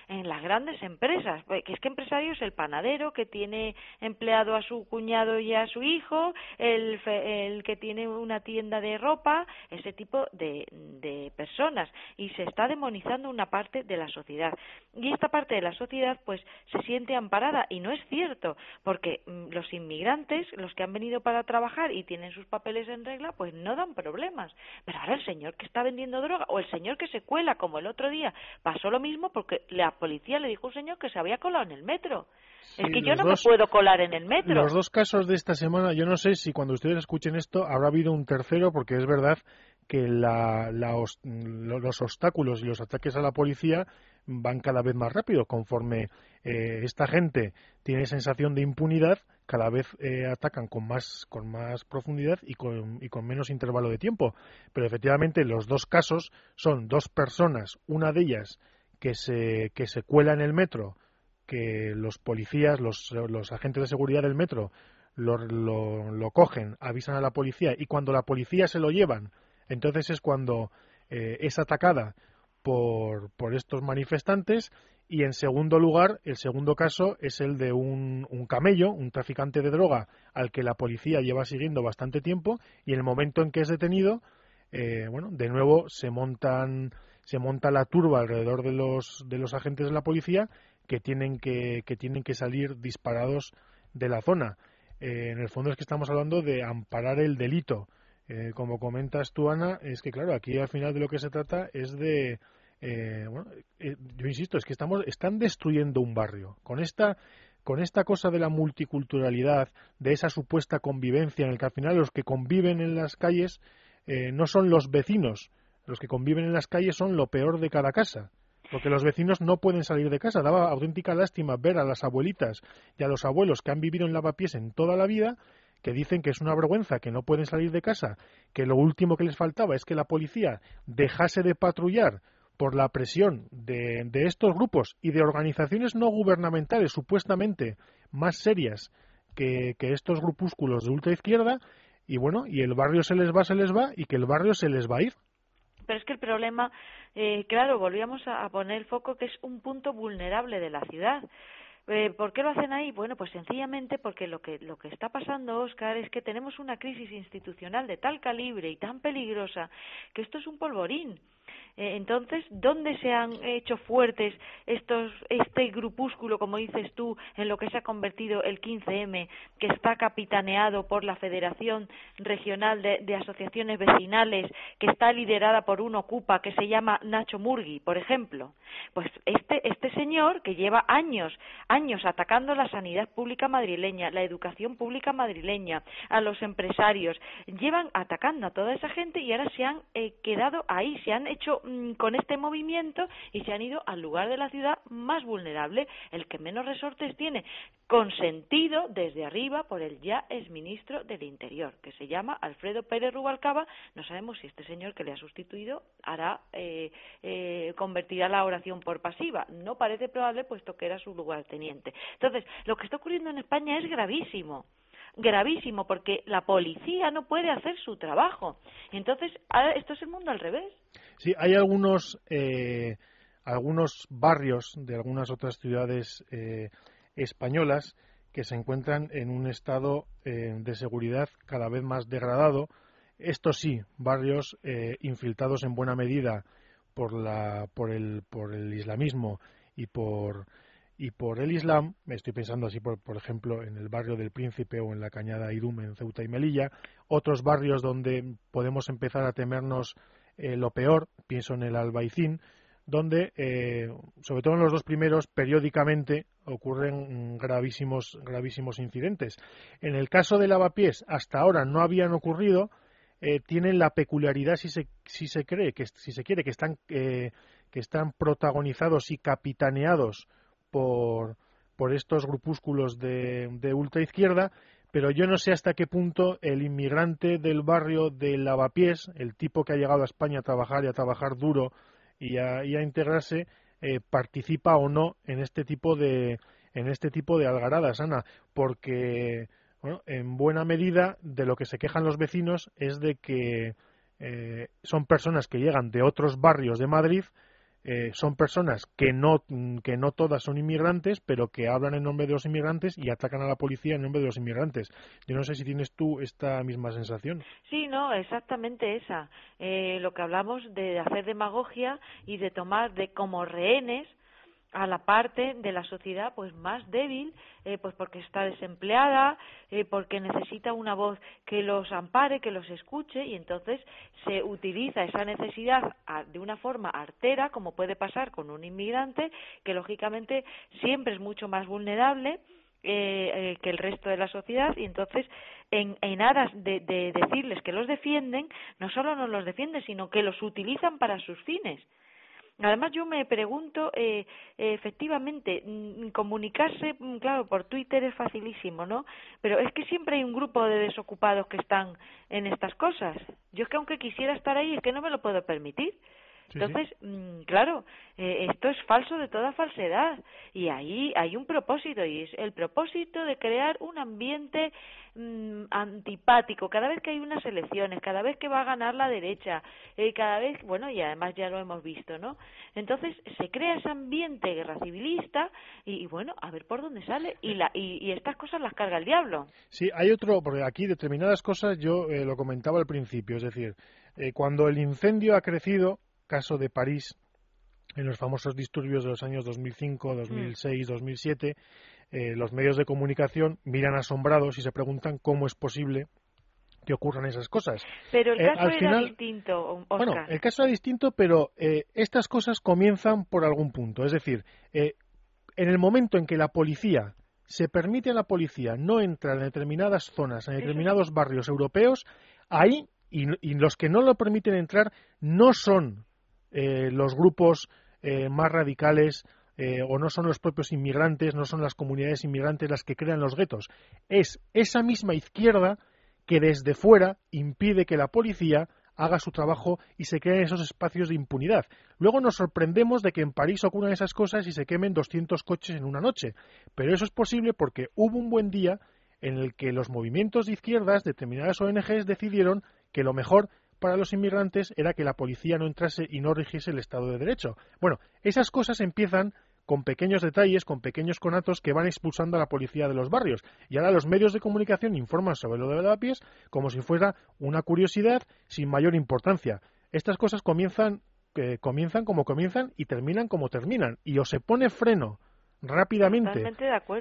en las grandes empresas, pues, que es que empresario es el panadero que tiene empleado a su cuñado y a su hijo, el, el que tiene una tienda de ropa, ese tipo de, de personas y se está demonizando una parte de la sociedad. Y esta parte de la sociedad pues se siente amparada y no es cierto, porque mm, los inmigrantes, los que han venido para trabajar y tienen sus papeles en regla, pues no dan problemas. Pero ahora el señor que está vendiendo droga o el señor que se cuela, como el otro día, pasó lo mismo porque la policía le dijo a un señor que se había colado en el metro. es que yo no me puedo colar en el metro. Los dos casos de esta semana, yo no sé si cuando ustedes escuchen esto habrá habido un tercero, porque es verdad que la, los obstáculos y los ataques a la policía van cada vez más rápido conforme eh, esta gente tiene sensación de impunidad cada vez eh, atacan con más con más profundidad y con, y con menos intervalo de tiempo pero efectivamente los dos casos son dos personas una de ellas que se que se cuela en el metro que los policías los, los agentes de seguridad del metro lo, lo cogen avisan a la policía y cuando la policía se lo llevan entonces es cuando eh, es atacada por, por, estos manifestantes. Y en segundo lugar, el segundo caso es el de un, un, camello, un traficante de droga al que la policía lleva siguiendo bastante tiempo y en el momento en que es detenido, eh, bueno, de nuevo se montan se monta la turba alrededor de los de los agentes de la policía que tienen que, que tienen que salir disparados de la zona. Eh, en el fondo es que estamos hablando de amparar el delito eh, como comentas tú, Ana, es que claro, aquí al final de lo que se trata es de, eh, bueno, eh, yo insisto, es que estamos, están destruyendo un barrio con esta con esta cosa de la multiculturalidad, de esa supuesta convivencia en el que al final los que conviven en las calles no son los vecinos, los que conviven en las calles son lo peor de cada casa. Porque los vecinos no pueden salir de casa. Daba auténtica lástima ver a las abuelitas y a los abuelos que han vivido en lavapiés en toda la vida que dicen que es una vergüenza, que no pueden salir de casa, que lo último que les faltaba es que la policía dejase de patrullar por la presión de, estos grupos y de organizaciones no gubernamentales supuestamente más serias que, estos grupúsculos de ultraizquierda y bueno, y el barrio se les va, se les va y que el barrio se les va a ir. Pero es que el problema, eh, claro, volvíamos a, poner el foco que es un punto vulnerable de la ciudad. Eh, ¿Por qué lo hacen ahí? Bueno, pues sencillamente porque lo que, lo que está pasando, Oscar, es que tenemos una crisis institucional de tal calibre y tan peligrosa que esto es un polvorín. Eh, entonces, ¿dónde se han hecho fuertes estos, este grupúsculo, como dices tú, en lo que se ha convertido el 15M, que está capitaneado por la Federación Regional de, Asociaciones Vecinales, que está liderada por un ocupa que se llama Nacho Murgui, por ejemplo? Pues este, este señor, que lleva años, años atacando la sanidad pública madrileña, la educación pública madrileña, a los empresarios, llevan atacando a toda esa gente y ahora se han eh, quedado ahí, se han hecho Mm, con este movimiento y se han ido al lugar de la ciudad más vulnerable, el que menos resortes tiene, consentido desde arriba por el ya exministro del Interior, que se llama Alfredo Pérez Rubalcaba. No sabemos si este señor que le ha sustituido hará eh, eh, convertirá la oración por pasiva. No parece probable, puesto que era su lugarteniente. Entonces, lo que está ocurriendo en España es gravísimo gravísimo porque la policía no puede hacer su trabajo. Entonces, esto es el mundo al revés. Sí, hay algunos, eh, algunos barrios de algunas otras ciudades eh, españolas que se encuentran en un estado eh, de seguridad cada vez más degradado. Estos sí, barrios infiltrados en buena medida por, la, por, el, por el islamismo y por y por el Islam, me estoy pensando así, por, por, ejemplo, en el barrio del Príncipe o en la Cañada Idum en Ceuta y Melilla, otros barrios donde podemos empezar a temernos eh, lo peor, pienso en el Albaicín, donde, eh, sobre todo en los dos primeros, periódicamente ocurren gravísimos, gravísimos incidentes. En el caso de Lavapiés, hasta ahora no habían ocurrido, eh, tienen la peculiaridad, si se, si se cree, que si se quiere, que están, que están protagonizados y capitaneados por, por estos grupúsculos de, de ultraizquierda, pero yo no sé hasta qué punto el inmigrante del barrio de Lavapiés, el tipo que ha llegado a España a trabajar y a trabajar duro y a, integrarse, eh, participa o no en este tipo de en este tipo de algaradas, Ana, porque bueno, en buena medida de lo que se quejan los vecinos es de que eh, son personas que llegan de otros barrios de Madrid eh, son personas que no, mm, que no todas son inmigrantes, pero que hablan en nombre de los inmigrantes y atacan a la policía en nombre de los inmigrantes. Yo no sé si tienes tú esta misma sensación. Sí, no, exactamente esa. Eh, lo que hablamos de hacer demagogia y de tomar de como rehenes a la parte de la sociedad pues más débil eh, pues porque está desempleada eh, porque necesita una voz que los ampare que los escuche y entonces se utiliza esa necesidad de una forma artera como puede pasar con un inmigrante que lógicamente siempre es mucho más vulnerable eh, que el resto de la sociedad y entonces en, en aras de, de decirles que los defienden no solo no los defienden sino que los utilizan para sus fines Además, yo me pregunto, eh, efectivamente, mm, comunicarse, mm, claro, por Twitter es facilísimo, ¿no? Pero es que siempre hay un grupo de desocupados que están en estas cosas. Yo es que aunque quisiera estar ahí, es que no me lo puedo permitir. Entonces, mm, claro, eh, esto es falso de toda falsedad. Y ahí hay un propósito y es el propósito de crear un ambiente mm, antipático. Cada vez que hay unas elecciones, cada vez que va a ganar la derecha, eh, cada vez, bueno, y además ya lo hemos visto, ¿no? Entonces se crea ese ambiente guerra civilista y, bueno, a ver por dónde sale. Y, la, y, estas cosas las carga el diablo. Sí, hay otro, porque aquí determinadas cosas yo eh, lo comentaba al principio, es decir, cuando el incendio ha crecido, caso de París en los famosos disturbios de los años 2005, 2006, 2007, los medios de comunicación miran asombrados y se preguntan cómo es posible que ocurran esas cosas. Pero el eh, caso era distinto, Oscar. Bueno, el caso era distinto, pero eh, estas cosas comienzan por algún punto. Es decir, eh, en el momento en que la policía se permite a la policía no entrar en determinadas zonas, en determinados barrios europeos, ahí, y los que no lo permiten entrar no son eh, los grupos eh, más radicales eh, o no son los propios inmigrantes, no son las comunidades inmigrantes las que crean los guetos. Es esa misma izquierda que desde fuera impide que la policía haga su trabajo y se creen esos espacios de impunidad. Luego nos sorprendemos de que en París ocurran esas cosas y se quemen 200 coches en una noche. Pero eso es posible porque hubo un buen día en el que los movimientos de izquierdas, determinadas ONGs, decidieron que lo mejor para los inmigrantes era que la policía no entrase y no rigiese el Estado de Derecho. Bueno, esas cosas empiezan con pequeños detalles, con pequeños conatos que van expulsando a la policía de los barrios. Y ahora los medios de comunicación informan sobre lo de Lavapiés como si fuera una curiosidad sin mayor importancia. Estas cosas comienzan, eh, comienzan como comienzan y terminan como terminan. Y o se pone freno rápidamente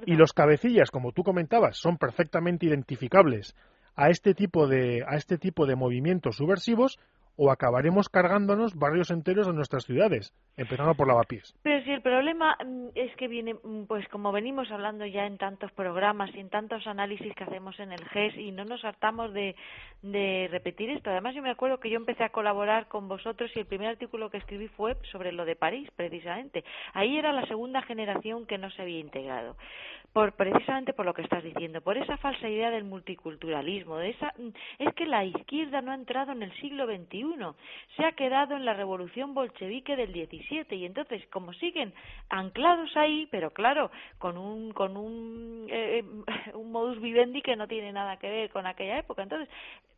y los cabecillas, como tú comentabas, son perfectamente identificables a este tipo de, a este tipo de movimientos subversivos o acabaremos cargándonos barrios enteros de nuestras ciudades, empezando por Lavapiés. Pero si el problema mm, es que viene, mm, pues como venimos hablando ya en tantos programas y en tantos análisis que hacemos en el GES y no nos hartamos de, de repetir esto. Además, yo me acuerdo que yo empecé a colaborar con vosotros y el primer artículo que escribí fue sobre lo de París, precisamente. Ahí era la segunda generación que no se había integrado por, precisamente por lo que estás diciendo, por esa falsa idea del multiculturalismo, de esa, es que la izquierda no ha entrado en el siglo XXI, se ha quedado en la revolución bolchevique del XVII y entonces como siguen anclados ahí, pero claro, con un con un, eh, un modus vivendi que no tiene nada que ver con aquella época, entonces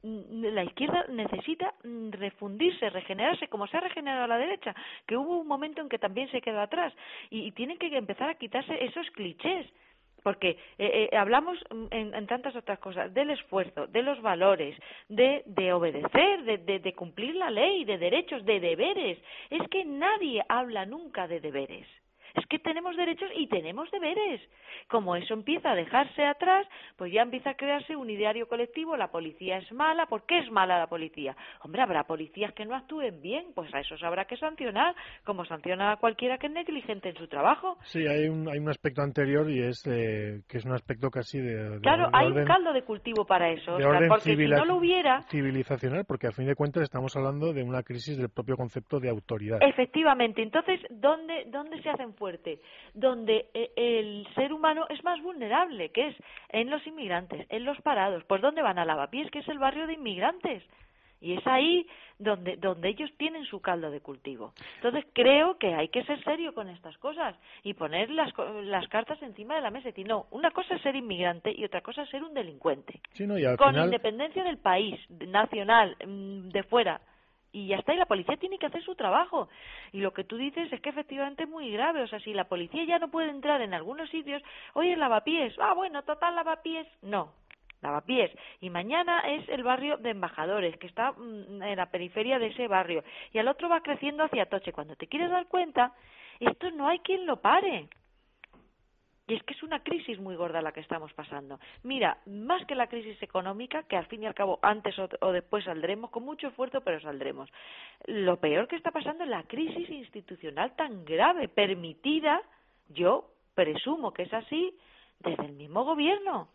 la izquierda necesita refundirse, regenerarse, como se ha regenerado la derecha, que hubo un momento en que también se quedó atrás y, y tienen que empezar a quitarse esos clichés porque eh, eh, hablamos en, tantas otras cosas del esfuerzo, de los valores, de, de obedecer, de, de, cumplir la ley, de derechos, de deberes. Es que nadie habla nunca de deberes. Es que tenemos derechos y tenemos deberes. Como eso empieza a dejarse atrás, pues ya empieza a crearse un ideario colectivo, la policía es mala, ¿por qué es mala la policía? Hombre, habrá policías que no actúen bien, pues a esos habrá que sancionar, como sanciona a cualquiera que es negligente en su trabajo. Sí, hay un, hay un aspecto anterior y es eh, que es un aspecto casi de... claro, hay un caldo de cultivo para eso, porque si no lo hubiera... Civilizacional, porque al fin de cuentas estamos hablando de una crisis del propio concepto de autoridad. Efectivamente, entonces, ¿dónde, dónde se hacen fuerte? Donde eh, el ser humano es más vulnerable, que es en los inmigrantes, en los parados. Pues ¿dónde van a Lavapiés, que es el barrio de inmigrantes? Y es ahí donde, donde ellos tienen su caldo de cultivo. Entonces creo que hay que ser serio con estas cosas y poner las, las cartas encima de la mesa. Y no, una cosa es ser inmigrante y otra cosa es ser un delincuente. con independencia del país, nacional, mm, de fuera y ya está, y la policía tiene que hacer su trabajo. Y lo que tú dices es que efectivamente es muy grave, o sea, si la policía ya no puede entrar en algunos sitios, oye, lavapiés, ah, bueno, total lavapiés, no, lavapiés. Y mañana es el barrio de Embajadores, que está mm, en la periferia de ese barrio. Y al otro va creciendo hacia Toche. Cuando te quieres dar cuenta, esto no hay quien lo pare. Y es que es una crisis muy gorda la que estamos pasando. Mira, más que la crisis económica, que al fin y al cabo antes o, después saldremos, con mucho esfuerzo, pero saldremos. Lo peor que está pasando es la crisis institucional tan grave, permitida, yo presumo que es así, desde el mismo gobierno.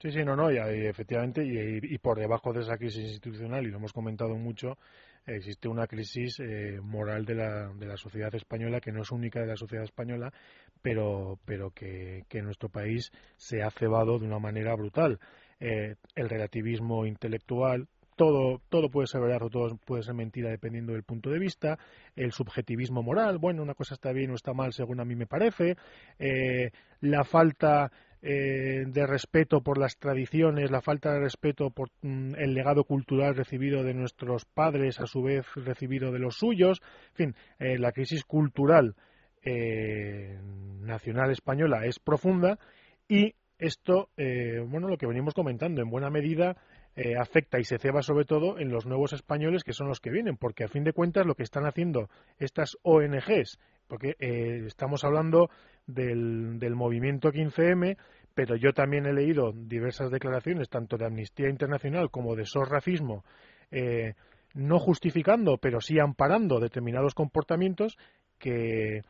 Sí, sí, no, no, y, efectivamente, y, por debajo de esa crisis institucional, y lo hemos comentado mucho, existe una crisis eh, moral de la, de la sociedad española que no es única de la sociedad española, pero, pero que, en nuestro país se ha cebado de una manera brutal. Eh, el relativismo intelectual, todo, todo puede ser verdad o todo puede ser mentira dependiendo del punto de vista, el subjetivismo moral, bueno, una cosa está bien o está mal según a mí me parece, eh, la falta eh, de respeto por las tradiciones, la falta de respeto por mm, el legado cultural recibido de nuestros padres, a su vez recibido de los suyos, en fin, eh, la crisis cultural eh, nacional española es profunda y esto, bueno, lo que venimos comentando, en buena medida afecta y se ceba sobre todo en los nuevos españoles que son los que vienen, porque a fin de cuentas lo que están haciendo estas ONGs, porque estamos hablando del, del movimiento 15M, pero yo también he leído diversas declaraciones, tanto de Amnistía Internacional como de SOS Racismo, eh, no justificando, pero sí amparando determinados comportamientos que,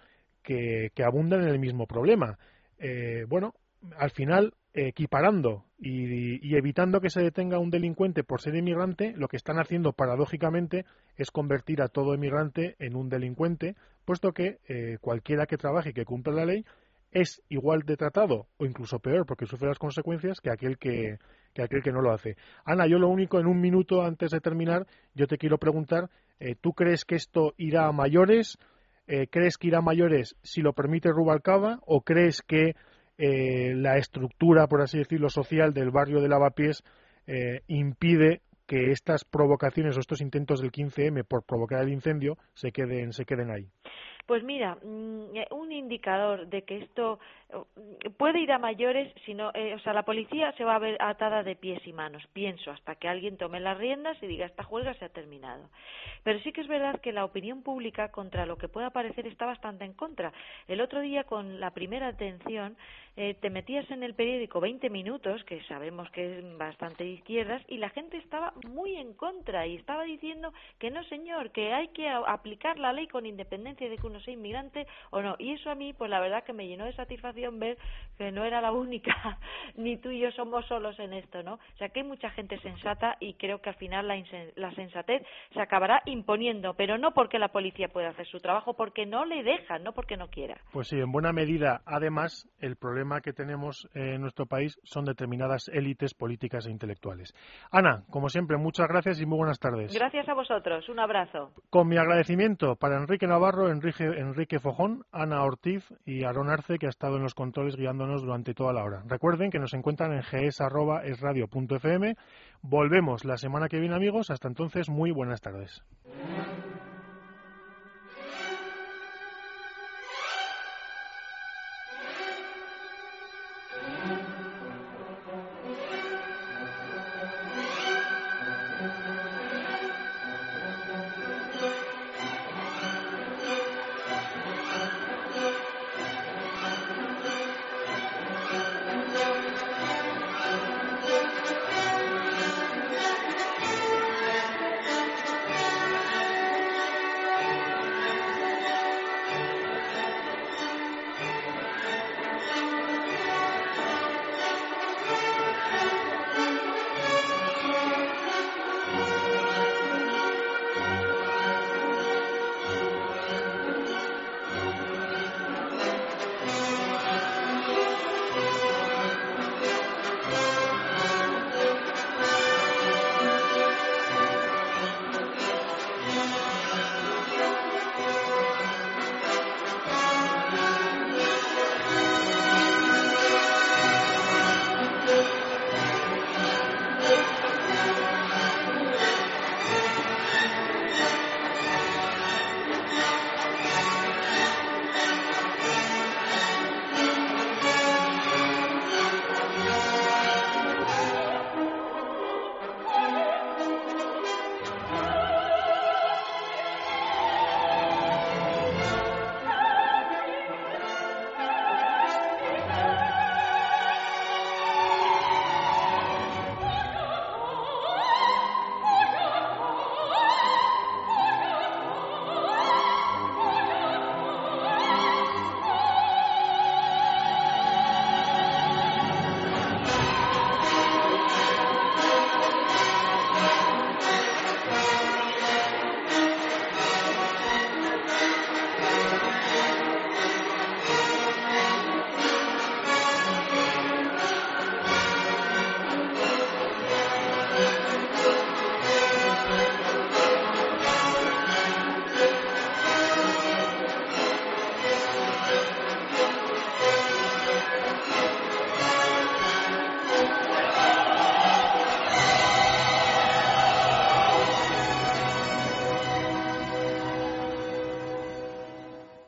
que, abundan en el mismo problema. Eh, bueno, al final, equiparando y, y, evitando que se detenga un delincuente por ser inmigrante, lo que están haciendo paradójicamente es convertir a todo inmigrante en un delincuente, puesto que eh, cualquiera que trabaje y que cumpla la ley es igual de tratado o incluso peor porque sufre las consecuencias que aquel que, que aquel que no lo hace. Ana, yo lo único, en un minuto antes de terminar, yo te quiero preguntar, eh, ¿tú crees que esto irá a mayores? Eh, ¿Crees que irá a mayores si lo permite Rubalcaba o crees que eh, la estructura, por así decirlo, social del barrio de Lavapiés impide que estas provocaciones o estos intentos del 15M por provocar el incendio se queden, se queden ahí? Pues mira, mm, eh, un indicador de que esto mm, puede ir a mayores, sino, eh, o sea, la policía se va a ver atada de pies y manos, pienso, hasta que alguien tome las riendas y diga esta huelga se ha terminado. Pero sí que es verdad que la opinión pública contra lo que pueda parecer está bastante en contra. El otro día, con la primera atención, eh, te metías en el periódico 20 minutos, que sabemos que es bastante de izquierdas, y la gente estaba muy en contra y estaba diciendo que no, señor, que hay que aplicar la ley con independencia de que uno sea inmigrante o no. Y eso a mí, pues la verdad que me llenó de satisfacción ver que no era la única, ni tú y yo somos solos en esto, ¿no? O sea que hay mucha gente sensata y creo que al final la, la sensatez se acabará imponiendo, pero no porque la policía pueda hacer su trabajo, porque no le dejan, no porque no quiera. Pues sí, en buena medida. Además, el problema que tenemos en nuestro país son determinadas élites políticas e intelectuales. Ana, como siempre, muchas gracias y muy buenas tardes. Gracias a vosotros. Un abrazo. Con mi agradecimiento para Enrique Navarro, Enrique Enrique Fojón, Ana Ortiz y Aaron Arce, que ha estado en los controles guiándonos durante toda la hora. Recuerden que nos encuentran en gs.esradio.fm. Volvemos la semana que viene, amigos. Hasta entonces, muy buenas tardes.